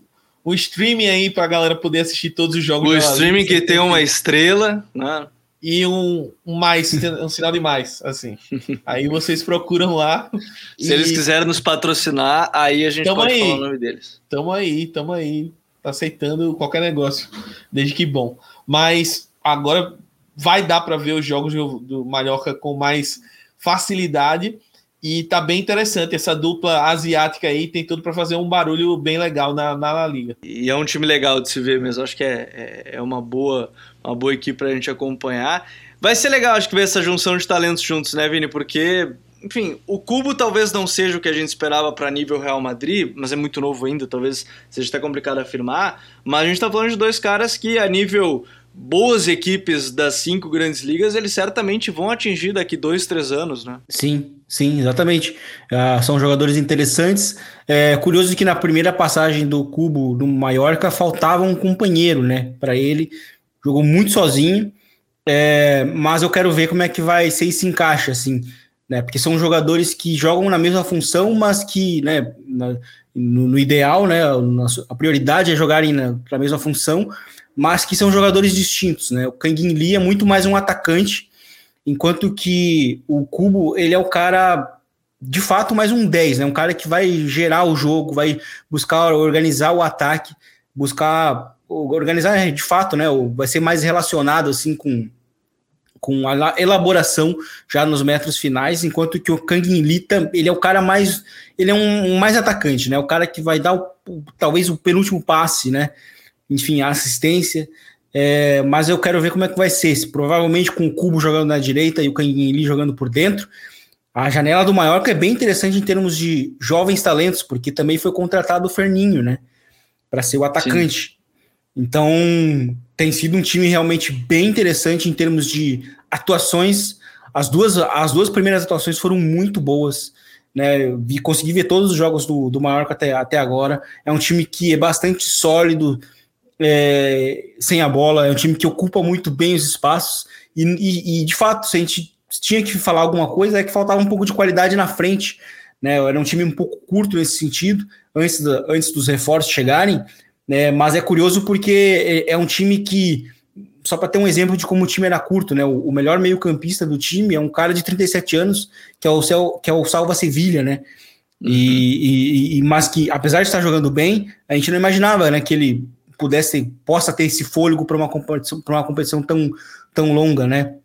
um streaming aí para a galera poder assistir todos os jogos. O streaming que tem uma estrela, né? e um, um mais, um sinal de mais, assim. Aí vocês procuram lá. Se e... eles quiserem nos patrocinar, aí a gente tamo pode aí. falar o nome deles. Tamo aí, tamo aí. Tá aceitando qualquer negócio, desde que bom. Mas agora vai dar para ver os jogos do, Mallorca com mais facilidade. E tá bem interessante. Essa dupla asiática aí tem tudo para fazer um barulho bem legal na, na Liga. E é um time legal de se ver mesmo. Acho que é, é, é uma, boa, uma boa equipe pra gente acompanhar. Vai ser legal, acho que ver essa junção de talentos juntos, né, Vini? Porque, enfim, o Cubo talvez não seja o que a gente esperava para nível Real Madrid, mas é muito novo ainda, talvez seja até complicado afirmar. Mas a gente tá falando de dois caras que, a nível boas equipes das cinco grandes ligas, eles certamente vão atingir daqui dois, três anos, né? Sim, sim, exatamente. Uh, são jogadores interessantes. É curioso que na primeira passagem do Cubo do Mallorca faltava um companheiro, né? Para ele, jogou muito sozinho. É, mas eu quero ver como é que vai ser esse encaixe, assim, né? Porque são jogadores que jogam na mesma função, mas que, né, na, no, no, ideal, né, a prioridade é jogarem na, na mesma função, mas que são jogadores distintos, né? O Kangin Lee é muito mais um atacante, enquanto que o Cubo, ele é o cara de fato mais um 10, né? Um cara que vai gerar o jogo, vai buscar organizar o ataque, buscar organizar de fato, né? Vai ser mais relacionado assim com com a elaboração já nos metros finais, enquanto que o Kangin Lee, ele é o cara mais, ele é um, um mais atacante, né? O cara que vai dar o, talvez o penúltimo passe, né? Enfim, a assistência. É, mas eu quero ver como é que vai ser. Se, provavelmente com o Cubo jogando na direita e o Canguinli jogando por dentro. A janela do Mallorca é bem interessante em termos de jovens talentos, porque também foi contratado o Ferninho, né? Para ser o atacante. Sim. Então, tem sido um time realmente bem interessante em termos de atuações. As duas, as duas primeiras atuações foram muito boas. Né, vi, consegui ver todos os jogos do, do Mallorca até, até agora. É um time que é bastante sólido, é, sem a bola, é um time que ocupa muito bem os espaços, e, e, e, de fato, se a gente tinha que falar alguma coisa, é que faltava um pouco de qualidade na frente, né? Era um time um pouco curto nesse sentido, antes, da, antes dos reforços chegarem, né? Mas é curioso porque é, é um time que, só para ter um exemplo de como o time era curto, né? O, o melhor meio-campista do time é um cara de 37 anos, que é o, que é o Salva Sevilha, né? E, uhum. e, e, mas que, apesar de estar jogando bem, a gente não imaginava né, que ele pudesse possa ter esse fôlego para uma competição para uma competição tão, tão longa, né?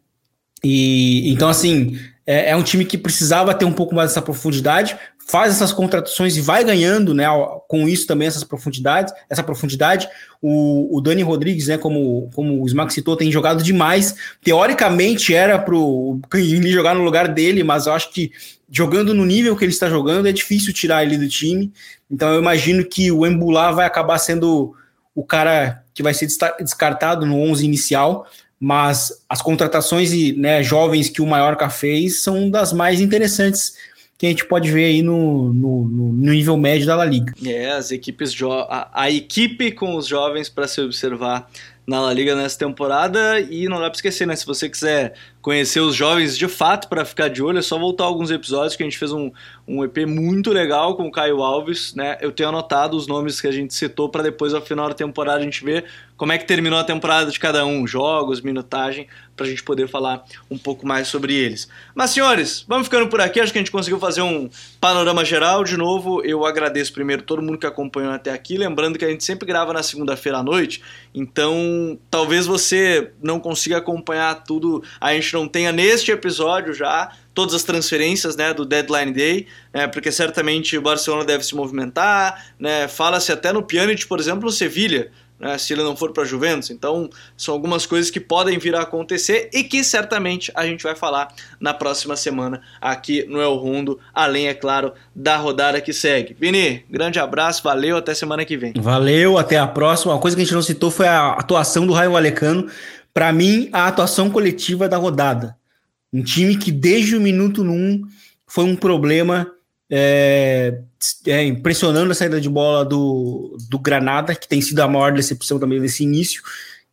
E então assim é, é, um time que precisava ter um pouco mais dessa profundidade, faz essas contratações e vai ganhando, né? Com isso também essas profundidades, essa profundidade. O, o Dani Rodrigues, né? Como, como o Smack citou, tem jogado demais. Teoricamente era para o jogar no lugar dele, mas eu acho que jogando no nível que ele está jogando é difícil tirar ele do time. Então eu imagino que o Embulá vai acabar sendo o cara que vai ser descartado no 11 inicial, mas as contratações né, jovens que o Mallorca fez são das mais interessantes que a gente pode ver aí no, no, no nível médio da La Liga. É, as equipes a, a equipe com os jovens para se observar na La Liga nessa temporada e não dá para esquecer, né? Se você quiser conhecer os jovens de fato para ficar de olho, é só voltar alguns episódios que a gente fez um, um EP muito legal com o Caio Alves, né? Eu tenho anotado os nomes que a gente citou para depois ao final da temporada a gente ver como é que terminou a temporada de cada um, jogos, minutagem, para a gente poder falar um pouco mais sobre eles. Mas senhores, vamos ficando por aqui, acho que a gente conseguiu fazer um panorama geral. De novo, eu agradeço primeiro todo mundo que acompanhou até aqui, lembrando que a gente sempre grava na segunda-feira à noite, então talvez você não consiga acompanhar tudo, a gente não tenha neste episódio já todas as transferências né, do Deadline Day, né, porque certamente o Barcelona deve se movimentar, né, fala-se até no Pjanic, por exemplo, no Sevilha, né, se ele não for para a Juventus. Então, são algumas coisas que podem vir a acontecer e que certamente a gente vai falar na próxima semana aqui no El Rondo, além, é claro, da rodada que segue. Vini, grande abraço, valeu, até semana que vem. Valeu, até a próxima. Uma coisa que a gente não citou foi a atuação do Raio Valecano. Para mim, a atuação coletiva da rodada. Um time que desde o minuto 1 foi um problema é, é, impressionando a saída de bola do, do Granada, que tem sido a maior decepção também nesse início,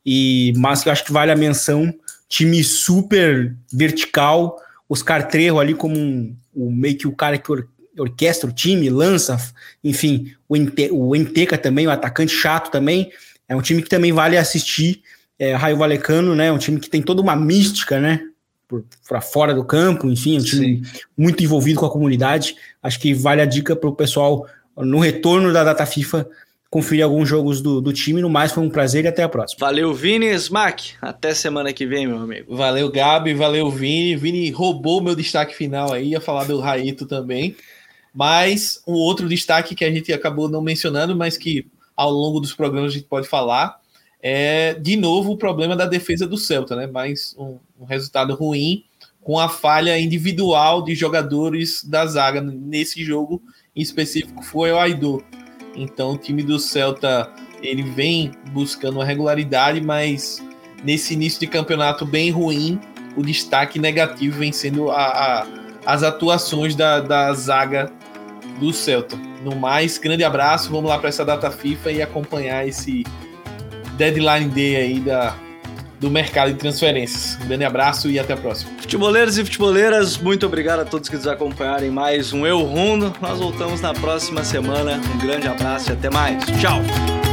e mas que eu acho que vale a menção. Time super vertical, Oscar Trejo ali como um, um, meio que o cara que or, orquestra o time, lança, enfim, o, Ente, o Enteca também, o atacante chato também, é um time que também vale assistir é, Raio Valecano, né? Um time que tem toda uma mística, né? Para fora do campo, enfim, um time Sim. muito envolvido com a comunidade. Acho que vale a dica para o pessoal no retorno da data FIFA conferir alguns jogos do, do time. No mais, foi um prazer e até a próxima. Valeu, Vini Smack. Até semana que vem, meu amigo. Valeu, Gabi. Valeu, Vini. Vini roubou meu destaque final aí. Ia falar do Raito também. Mas um outro destaque que a gente acabou não mencionando, mas que ao longo dos programas a gente pode falar, é de novo o problema da defesa do Celta, né? Mais um, um resultado ruim com a falha individual de jogadores da zaga nesse jogo em específico foi o Aido. Então o time do Celta ele vem buscando uma regularidade, mas nesse início de campeonato bem ruim, o destaque negativo vem sendo a, a, as atuações da, da zaga do Celta. No mais, grande abraço, vamos lá para essa data FIFA e acompanhar esse deadline day aí da, do mercado de transferências. Um grande abraço e até a próxima. Futeboleiros e futeboleiras, muito obrigado a todos que nos acompanharem mais um Eu Rundo. Nós voltamos na próxima semana. Um grande abraço e até mais. Tchau!